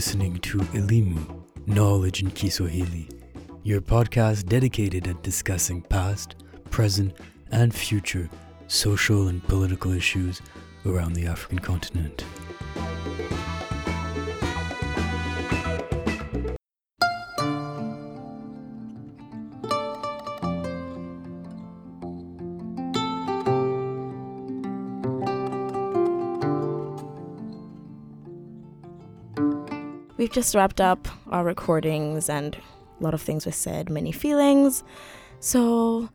Listening to Elimu, Knowledge in Kiswahili, your podcast dedicated at discussing past, present, and future social and political issues around the African continent. Just wrapped up our recordings and a lot of things were said, many feelings. So,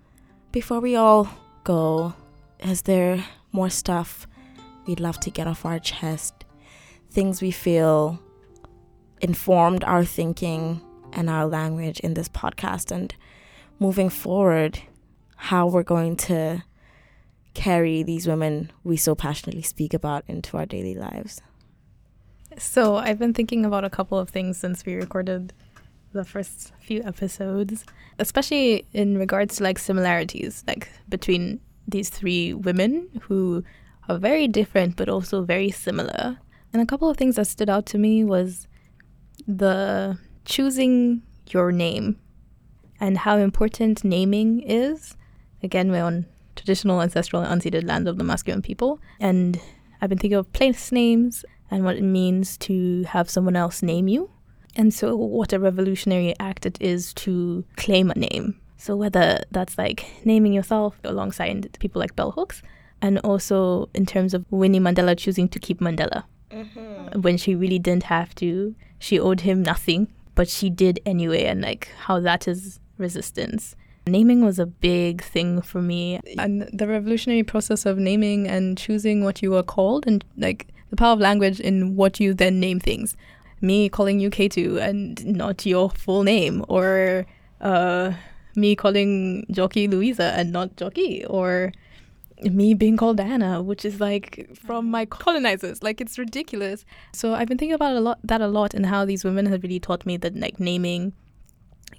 before we all go, is there more stuff we'd love to get off our chest? Things we feel informed our thinking and our language in this podcast and moving forward, how we're going to carry these women we so passionately speak about into our daily lives. So I've been thinking about a couple of things since we recorded the first few episodes, especially in regards to like similarities, like between these three women who are very different but also very similar. And a couple of things that stood out to me was the choosing your name and how important naming is. Again, we're on traditional, ancestral, and unceded lands of the Musqueam people. And I've been thinking of place names and what it means to have someone else name you. And so, what a revolutionary act it is to claim a name. So, whether that's like naming yourself alongside people like Bell Hooks, and also in terms of Winnie Mandela choosing to keep Mandela mm-hmm. when she really didn't have to, she owed him nothing, but she did anyway, and like how that is resistance. Naming was a big thing for me. And the revolutionary process of naming and choosing what you are called and like the power of language in what you then name things. Me calling you K2 and not your full name, or uh, me calling Joki Louisa and not Joki, or me being called Anna, which is like from my colonizers. Like it's ridiculous. So I've been thinking about a lot that a lot and how these women have really taught me that like naming,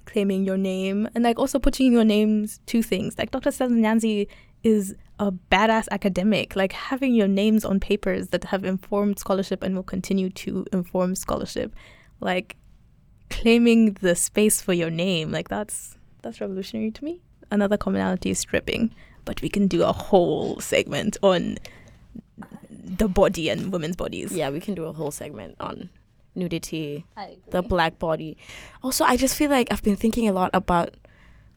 claiming your name, and like also putting your names to things. Like Dr. Stella Nyanzi is a badass academic, like having your names on papers that have informed scholarship and will continue to inform scholarship, like claiming the space for your name, like that's that's revolutionary to me. Another commonality is stripping, but we can do a whole segment on the body and women's bodies. Yeah, we can do a whole segment on nudity, the black body. Also, I just feel like I've been thinking a lot about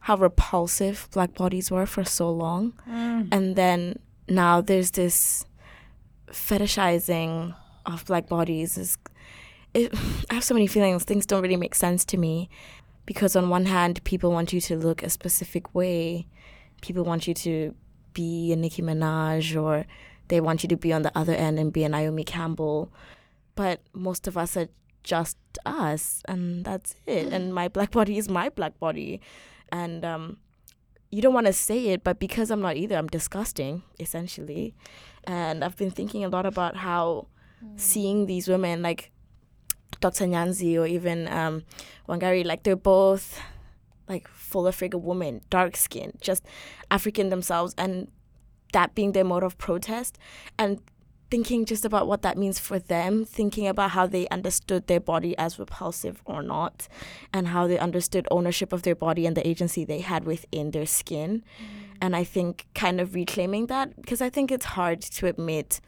how repulsive black bodies were for so long. Mm. And then now there's this fetishizing of black bodies. Is it, I have so many feelings. Things don't really make sense to me because on one hand, people want you to look a specific way. People want you to be a Nicki Minaj or they want you to be on the other end and be a Naomi Campbell. But most of us are just us and that's it. And my black body is my black body and um, you don't want to say it, but because I'm not either, I'm disgusting essentially. And I've been thinking a lot about how mm. seeing these women like Dr. Nyanzi or even um, Wangari, like they're both like fuller figure women, dark skin, just African themselves, and that being their mode of protest. And thinking just about what that means for them, thinking about how they understood their body as repulsive or not, and how they understood ownership of their body and the agency they had within their skin. Mm. And I think kind of reclaiming that, because I think it's hard to admit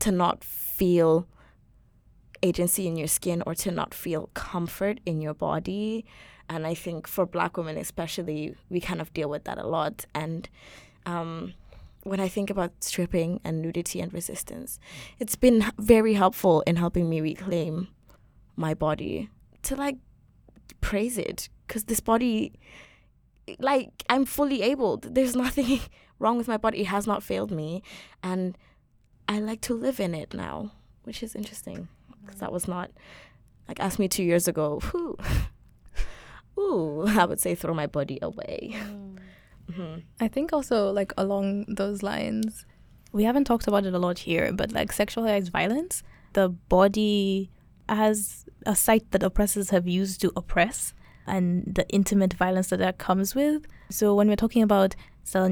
to not feel agency in your skin or to not feel comfort in your body. And I think for black women, especially, we kind of deal with that a lot. And, um, when I think about stripping and nudity and resistance, it's been very helpful in helping me reclaim my body to like praise it because this body, like, I'm fully able. There's nothing wrong with my body. It has not failed me. And I like to live in it now, which is interesting because that was not, like, asked me two years ago, whew, ooh, I would say throw my body away. Mm. Mm-hmm. I think also like along those lines, we haven't talked about it a lot here, but like sexualized violence, the body as a site that oppressors have used to oppress and the intimate violence that that comes with. So when we're talking about Stella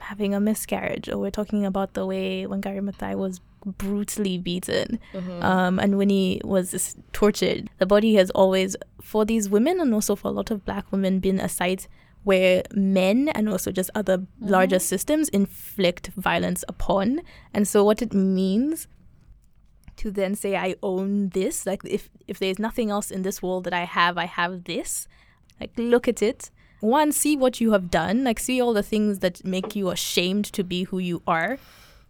having a miscarriage, or we're talking about the way Wangari Maathai was brutally beaten. Mhm. Um, and when he was tortured, the body has always, for these women and also for a lot of black women, been a site where men and also just other mm-hmm. larger systems inflict violence upon. And so, what it means to then say, I own this, like if, if there's nothing else in this world that I have, I have this, like look at it. One, see what you have done, like see all the things that make you ashamed to be who you are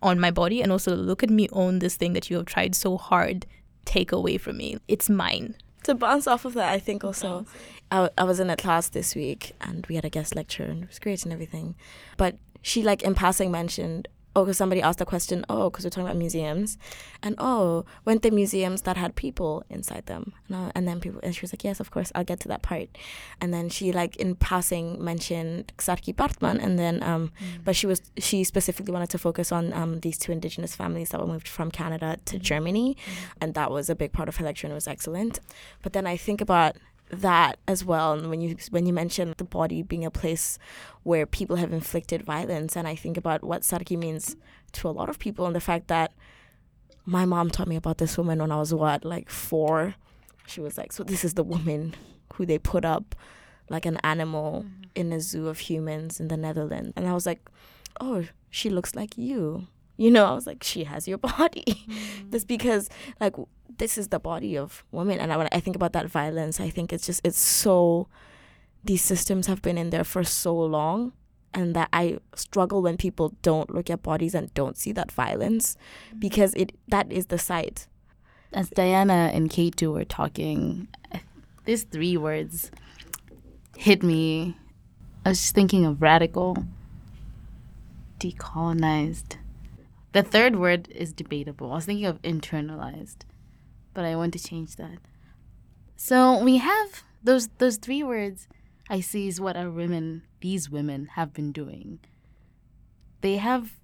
on my body, and also look at me own this thing that you have tried so hard take away from me. It's mine. To bounce off of that, I think also, I, I was in a class this week and we had a guest lecture and it was great and everything. But she, like, in passing mentioned, oh, because somebody asked the question, oh, because we're talking about museums. And oh, weren't there museums that had people inside them? And, I- and then people, and she was like, yes, of course, I'll get to that part. And then she, like, in passing mentioned Saartjie Baartman. And then, um, but she was, she specifically wanted to focus on um, these two indigenous families that were moved from Canada to Germany and that was a big part of her lecture and it was excellent but then i think about that as well and when you when you mention the body being a place where people have inflicted violence and i think about what Saartjie means to a lot of people and the fact that my mom taught me about this woman when i was what like four. She was like so this is the woman who they put up like an animal mm-hmm. in a zoo of humans in the netherlands. And i was like oh she looks like you you know i was like she has your body mm-hmm. that's because like this is the body of women and I, when i think about that violence i think it's just it's so these systems have been in there for so long and that i struggle when people don't look at bodies and don't see that violence mm-hmm. because it that is the site As Diana and K2 were talking, these three words hit me. I was just thinking of radical, decolonized. The third word is debatable. I was thinking of internalized, but I want to change that. So we have those those three words I see is what our women, these women, have been doing. They have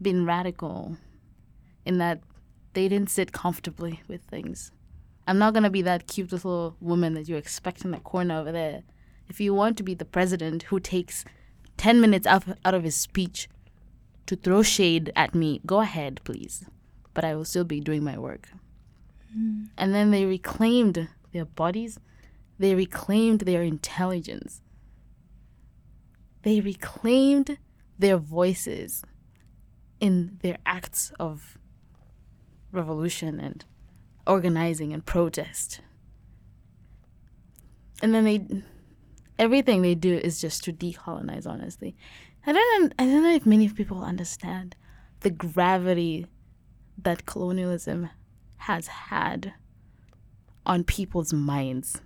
been radical in that they didn't sit comfortably with things. I'm not gonna be that cute little woman that you expect in the corner over there. If you want to be the president who takes 10 minutes out, out of his speech to throw shade at me, go ahead, please. But I will still be doing my work. Mm. And then they reclaimed their bodies, they reclaimed their intelligence, they reclaimed their voices in their acts of revolution and organizing and protest. And then they everything they do is just to decolonize honestly. I don't I don't know if many people understand the gravity that colonialism has had on people's minds.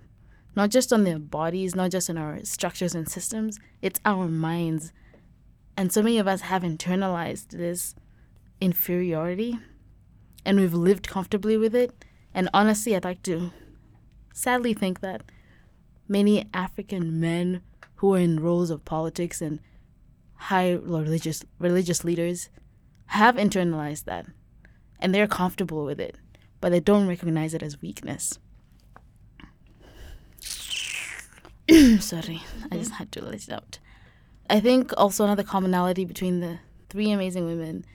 Not just on their bodies, not just in our structures and systems, it's our minds. And so many of us have internalized this inferiority and we've lived comfortably with it. And honestly, I'd like to sadly think that many African men who are in roles of politics and high religious religious leaders have internalized that, and they're comfortable with it, but they don't recognize it as weakness. Sorry, I just had to let it out. I think also another commonality between the three amazing women,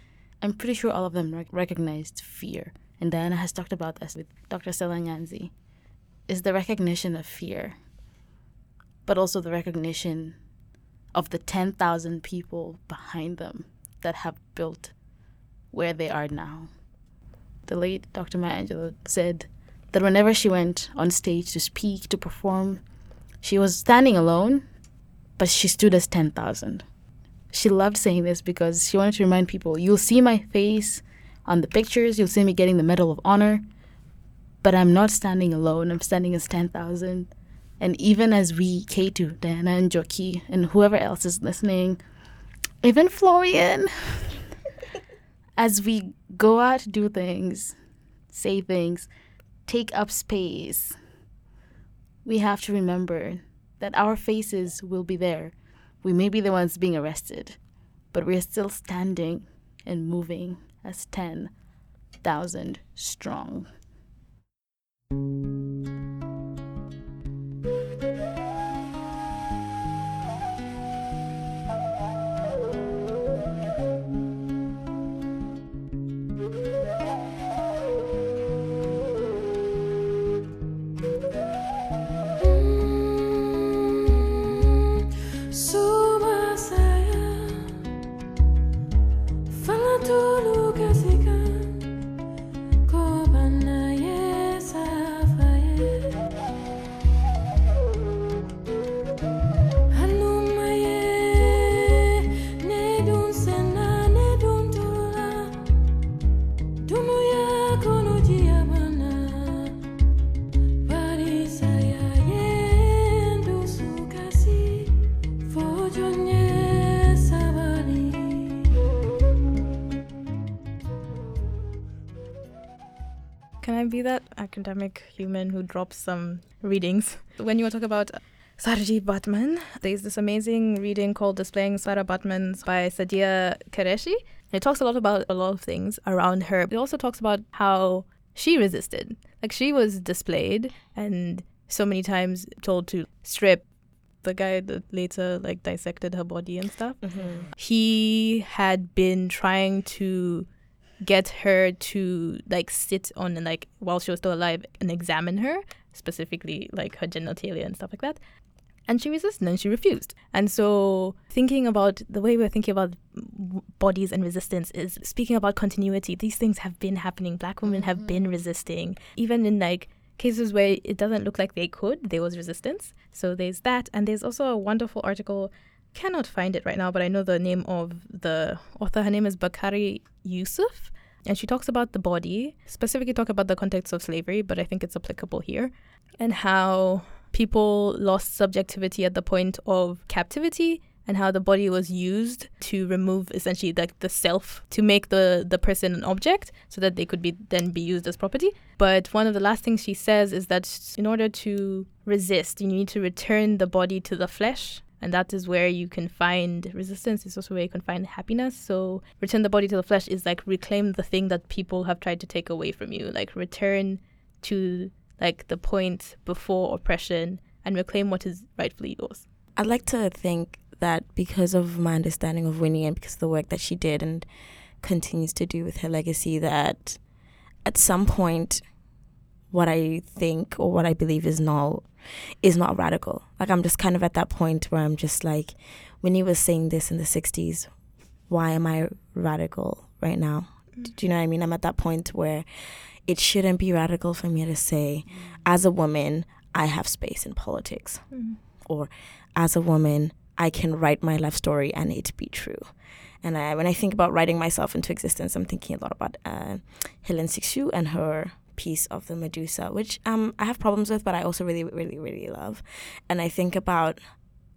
I'm pretty sure all of them rec- recognized fear. And Diana has talked about this with Dr. Stella Nyanzi, is the recognition of fear, but also the recognition of the 10,000 people behind them that have built where they are now. The late Dr. Maya Angelou said that whenever she went on stage to speak, to perform, she was standing alone, but she stood as 10,000. She loved saying this because she wanted to remind people you'll see my face on the pictures, you'll see me getting the Medal of Honor, but I'm not standing alone, I'm standing as 10,000. And even as we, K2, Diana and Joki, and whoever else is listening, even Florian, as we go out, to do things, say things, take up space, we have to remember that our faces will be there. We may be the ones being arrested, but we're still standing and moving as 10,000 strong. Academic human who drops some readings. When you talk about Saartjie Baartman, there's this amazing reading called Displaying Sarah Baartman's by Sadia Qureshi. It talks a lot about a lot of things around her. It also talks about how she resisted. Like she was displayed and so many times told to strip the guy that later like dissected her body and stuff. Mm-hmm. He had been trying to get her to like sit on and like while she was still alive and examine her, specifically like her genitalia and stuff like that. And she resisted and she refused. And so, thinking about the way we're thinking about bodies and resistance is speaking about continuity. These things have been happening. Black women have mm-hmm. been resisting, even in like cases where it doesn't look like they could, there was resistance. So, there's that. And there's also a wonderful article cannot find it right now, but I know the name of the author. Her name is Bakari Yusuf, and she talks about the body, specifically talk about the context of slavery, but I think it's applicable here, and how people lost subjectivity at the point of captivity and how the body was used to remove essentially like the self to make the the person an object so that they could be then be used as property but one of the last things she says is that in order to resist you need to return the body to the flesh and that is where you can find resistance. It's also where you can find happiness. So return the body to the flesh is like reclaim the thing that people have tried to take away from you. Like return to like the point before oppression and reclaim what is rightfully yours. I'd like to think that because of my understanding of Winnie and because of the work that she did and continues to do with her legacy, that at some point, what I think or what I believe is not is not radical. Like I'm just kind of at that point where I'm just like, when Winnie was saying this in the '60s. Why am I radical right now? Do you know what I mean? I'm at that point where it shouldn't be radical for me to say, as a woman, I have space in politics, or as a woman, I can write my life story and it be true. And I, when I think about writing myself into existence, I'm thinking a lot about uh, Hélène Cixous and her piece of the Medusa, which um, I have problems with, but I also really, really, really love. And I think about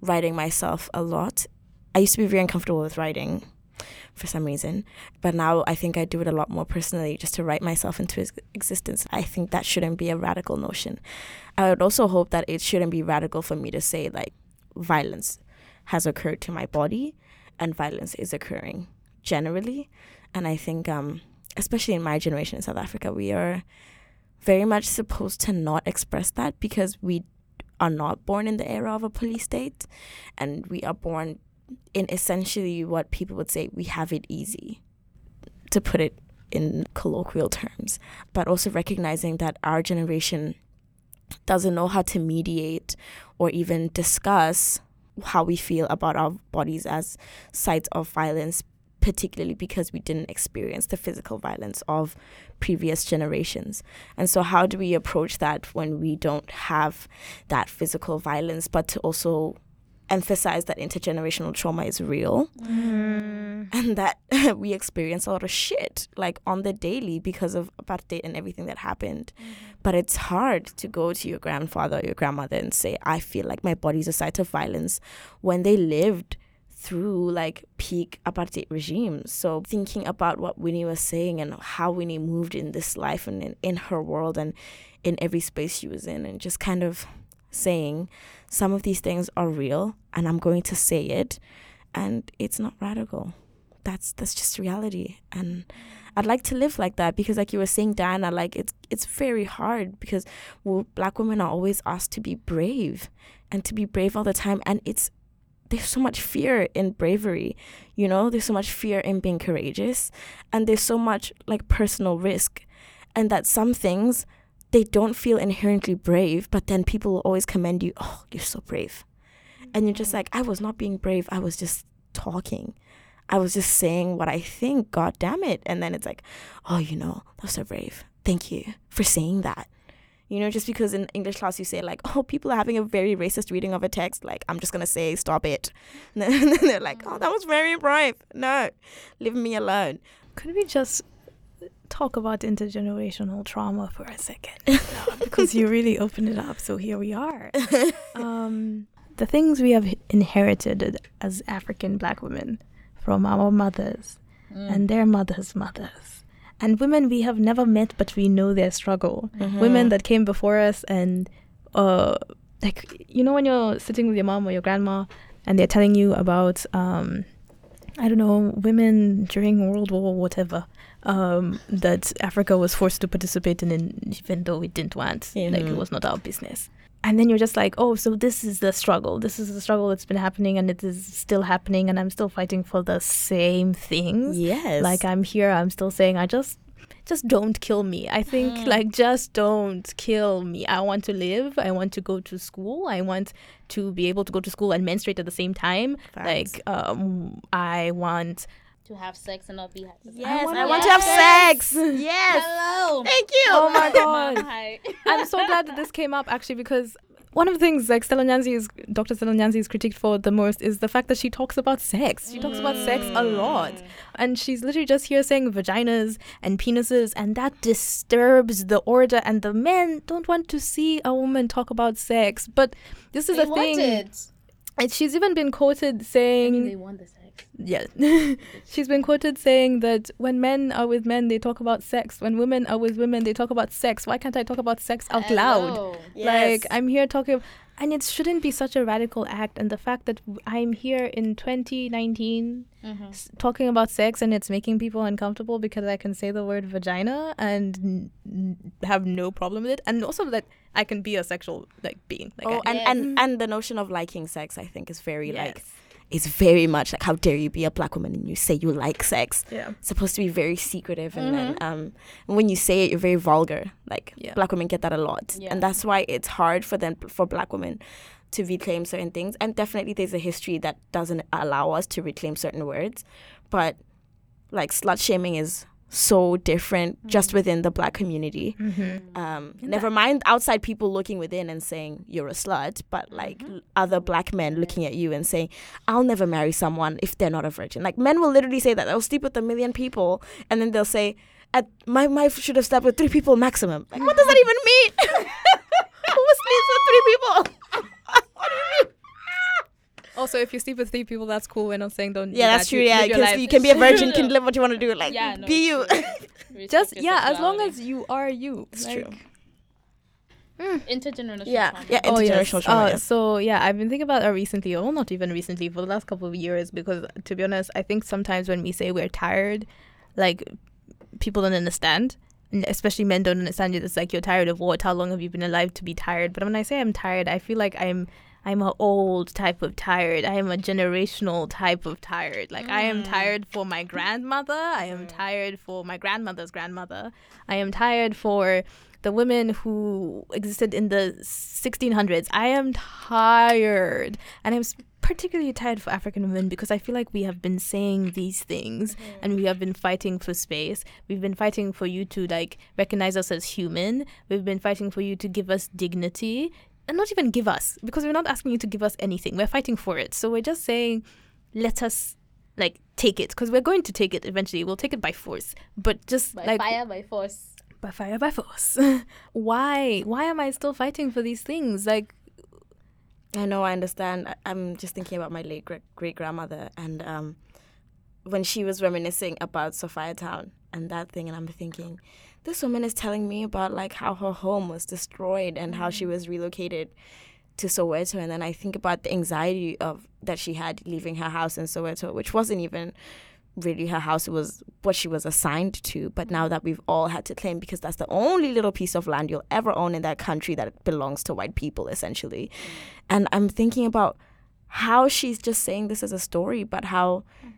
writing myself a lot. I used to be very uncomfortable with writing for some reason, but now I think I do it a lot more personally just to write myself into existence. I think that shouldn't be a radical notion. I would also hope that it shouldn't be radical for me to say, like, violence has occurred to my body and violence is occurring generally. And I think, um, especially in my generation in South Africa, we are very much supposed to not express that because we are not born in the era of a police state and we are born in essentially what people would say we have it easy, to put it in colloquial terms, but also recognizing that our generation doesn't know how to mediate or even discuss how we feel about our bodies as sites of violence, particularly because we didn't experience the physical violence of previous generations. And so, how do we approach that when we don't have that physical violence, but to also emphasize that intergenerational trauma is real mm-hmm. and that we experience a lot of shit like on the daily because of apartheid and everything that happened. Mm-hmm. But it's hard to go to your grandfather or your grandmother and say, I feel like my body's a site of violence when they lived through like peak apartheid regimes. So thinking about what Winnie was saying and how Winnie moved in this life and in, in her world and in every space she was in and just kind of saying some of these things are real and I'm going to say it and it's not radical. That's that's just reality. And I'd like to live like that because like you were saying, Diana, like it's it's very hard because well, black women are always asked to be brave and to be brave all the time and it's there's so much fear in bravery, you know, there's so much fear in being courageous and there's so much like personal risk and that some things they don't feel inherently brave, but then people will always commend you, oh, you're so brave. And you're just mm. like, I was not being brave, I was just talking. I was just saying what I think, god damn it. And then it's like, oh, you know, that's so brave. Thank you for saying that. You know, just because in English class you say like, oh, people are having a very racist reading of a text, like I'm just gonna say stop it. And then, and then they're like, oh, that was very brave. No, leave me alone. Could we just talk about intergenerational trauma for a second? because you really opened it up. So here we are. Um, the things we have inherited as African black women from our mothers and their mothers' mothers and women we have never met but we know their struggle Mm-hmm. women that came before us and uh like you know when you're sitting with your mom or your grandma and they're telling you about um I don't know, women during World War whatever, um, that Africa was forced to participate in, in even though we didn't want. Like it was not our business. And then you're just like, oh, so this is the struggle. This is the struggle that's been happening and it is still happening and I'm still fighting for the same things Yes. like i'm here i'm still saying i just just don't kill me i think Mm. like just don't kill me i want to live i want to go to school i want to be able to go to school and menstruate at the same time like um i want To have sex and not be happy. Yes, wanna I want to have sex. Yes. Hello. Thank you. oh my god Hi. i'm so glad that this came up actually because one of the things like Stella Nyanzi is Dr. Stella Nyanzi is critiqued for the most is the fact that she talks about sex. She talks about sex a mm. lot. And she's literally just here saying vaginas and penises and that disturbs the order and the men don't want to see a woman talk about sex. But this is They a want thing. it. And she's even been quoted I mean, saying they want the sex. Yeah. She's been quoted saying that when men are with men, they talk about sex. When women are with women, they talk about sex. Why can't I talk about sex out loud? Hello. Like I'm here talking, and it shouldn't be such a radical act. And the fact that I'm here in 2019 Mhm. s- talking about sex and it's making people uncomfortable because I can say the word vagina and n- have no problem with it, and also that I can be a sexual like being. Like Oh, I, and, Yes. and and the notion of liking sex, I think, is very like It's very much like how dare you be a black woman and you say you like sex. yeah. It's supposed to be very secretive, and then um, when you say it, you're very vulgar. Like Yeah. black women get that a lot, Yeah. and that's why it's hard for them for black women to reclaim certain things. And definitely, there's a history that doesn't allow us to reclaim certain words, but like slut shaming is so different just within the black community. Mm-hmm. Um, never mind outside people looking within and saying you're a slut, but like l- other black men looking at you and saying, I'll never marry someone if they're not a virgin. Like men will literally say that they'll sleep with a million people and then they'll say, At my wife should have slept with three people maximum. Like, what does that even mean? Who sleeps with three people? what do you mean? Also, if you sleep with three people, that's cool. We're not saying don't. do Yeah, that's that. true. You- Yeah, because you can be a virgin, can live what you want to do. Like, Yeah, no, be you. it's true. Respect Just yeah, as long as you are you. It's Like- true. intergenerational. Yeah, trauma. yeah, Oh yes. intergenerational trauma. Uh, yes. So yeah, I've been thinking about that recently, or not even recently, for the last couple of years. Because to be honest, I think sometimes when we say we're tired, like people don't understand, and especially men don't understand it. It's like you're tired of what? How long have you been alive to be tired? But when I say I'm tired, I feel like I'm. I'm a old type of tired. I am a generational type of tired. Like I am mm. tired for my grandmother. I am mm. tired for my grandmother's grandmother. I am tired for the women who existed in the 1600s. I am tired. And I'm particularly tired for African women because I feel like we have been saying these things mm-hmm. and we have been fighting for space. We've been fighting for you to like recognize us as human. We've been fighting for you to give us dignity and not even give us because we're not asking you to give us anything. We're fighting for it. So we're just saying let us like take it because we're going to take it eventually. We'll take it by force. But just by like fire, by force. by fire by force why why am i still fighting for these things like I know, I understand. I- I'm just thinking about my late great great grandmother and um, when she was reminiscing about Sophiatown and that thing, and I'm thinking, this woman is telling me about like how her home was destroyed and how she mm. was relocated to Soweto, and then I think about the anxiety of that she had leaving her house in Soweto, which wasn't even really her house it was what she was assigned to but now that we've all had to claim because that's the only little piece of land you'll ever own in that country that belongs to white people essentially. Mm. And i'm thinking about how she's just saying this as a story but how ha-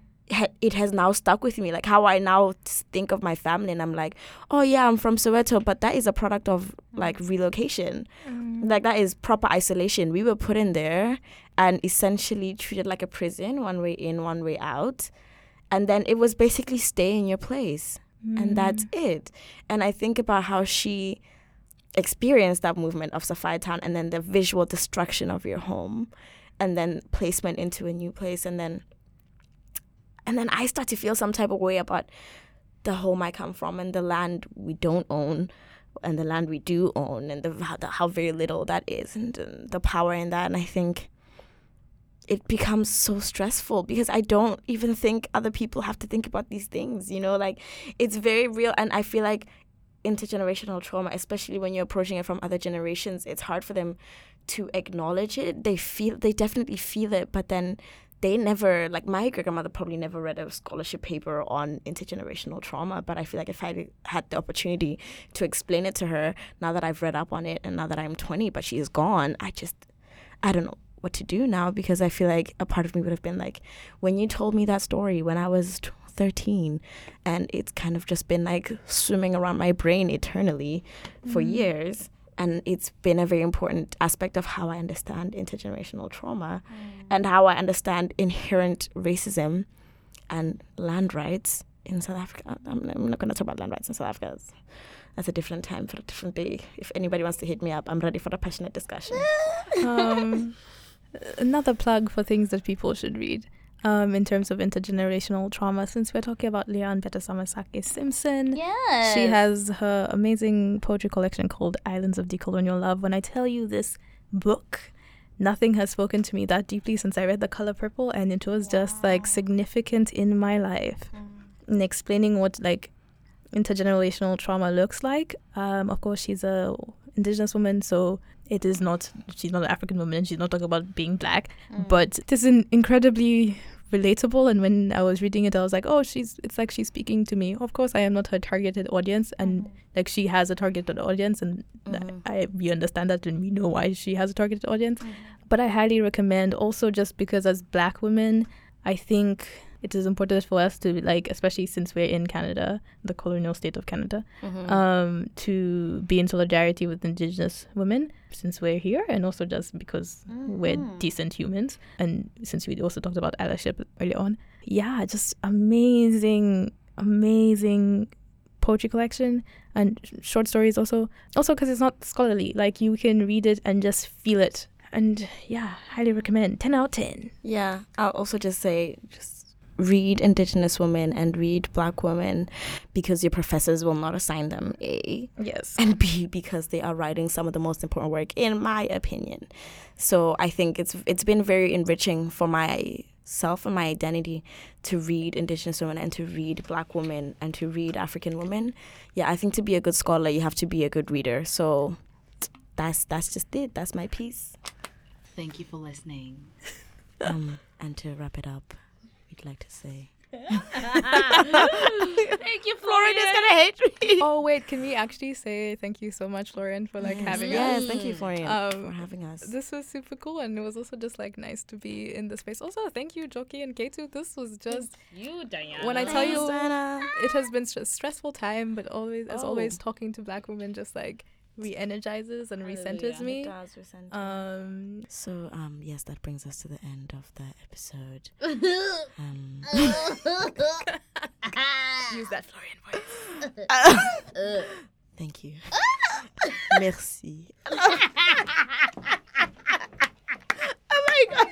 it has now stuck with me like how i now think of my family and i'm like oh yeah i'm from soweto but that is a product of like mm. relocation. Mm. Like that is proper isolation. We were put in there and essentially treated like a prison one way in one way out. And then it was basically stay in your place. And mm. that's it. And i think about how she experienced that movement of Sophiatown and then the visual destruction of your home and then placement into a new place and then and then I start to feel some type of way about the home I come from and the land we don't own and the land we do own and the how, the, how very little that is and, uh, the power in that. And I think it becomes so stressful because I don't even think other people have to think about these things, you know, like it's very real. And I feel like intergenerational trauma, especially when you're approaching it from other generations, it's hard for them to acknowledge it. They feel they definitely feel it, but then they never like my great grandmother probably never read a scholarship paper on intergenerational trauma but i feel like if i had the opportunity to explain it to her now that i've read up on it and now that i'm 20 but she is gone i just i don't know what to do now because i feel like a part of me would have been like when you told me that story when i was 13 and it's kind of just been like swimming around my brain eternally for Mm. years and it's been a very important aspect of how I understand intergenerational trauma and how I understand inherent racism and land rights in South Africa. I'm, I'm not going to talk about land rights in South Africa. That's, that's a different time for a different day. If anybody wants to hit me up, I'm ready for a passionate discussion. um, another plug for things that people should read um, in terms of intergenerational trauma. Since we're talking about Leanne Betasamosake Simpson, Yeah. she has her amazing poetry collection called Islands of Decolonial Love. When I tell you this book, nothing has spoken to me that deeply since I read The Color Purple, and it was just like significant in my life in explaining what like intergenerational trauma looks like. Um, of course, she's a indigenous woman, so it is not she's not an African woman, and she's not talking about being black, mm. but it is an incredibly relatable. And when I was reading it, I was like, oh, she's it's like she's speaking to me. Of course, I am not her targeted audience, and mm-hmm. like she has a targeted audience, and Mhm. I we understand that, and we know why she has a targeted audience. Mm-hmm. But I highly recommend also just because as black women, I think it is important for us to like, especially since we're in Canada, the colonial state of Canada, Mhm. um, to be in solidarity with Indigenous women since we're here, and also just because we're Mhm. decent humans, and since we also talked about allyship earlier on. Yeah, just amazing, amazing poetry collection and sh- short stories also. Also because it's not scholarly, like you can read it and just feel it. And yeah, highly recommend. Ten out of ten. Yeah, I'll also just say just read Indigenous women and read Black women because your professors will not assign them A, Yes. and B because they are writing some of the most important work in my opinion. So I think it's it's been very enriching for myself and my identity to read Indigenous women and to read Black women and to read African women. Yeah, I think to be a good scholar, you have to be a good reader. So that's that's just it. That's my piece. Thank you for listening. Um, and to wrap it up, we'd like to say. Thank you, Florian is gonna hate me. oh wait, can we actually say thank you so much, Lauren, for like having yes, us? thank you, Florian, Um, for having us. This was super cool, and it was also just like nice to be in the space. Also, thank you, Joki and K2. This was just You, Diana. when I tell you, Diana. it has been a stressful time, but always, as Oh. always, talking to Black women just like re-energizes and re-centers me. It does. Um, so um, yes, that brings us to the end of the episode. um, use that Florian voice. Thank you. Merci. oh my god.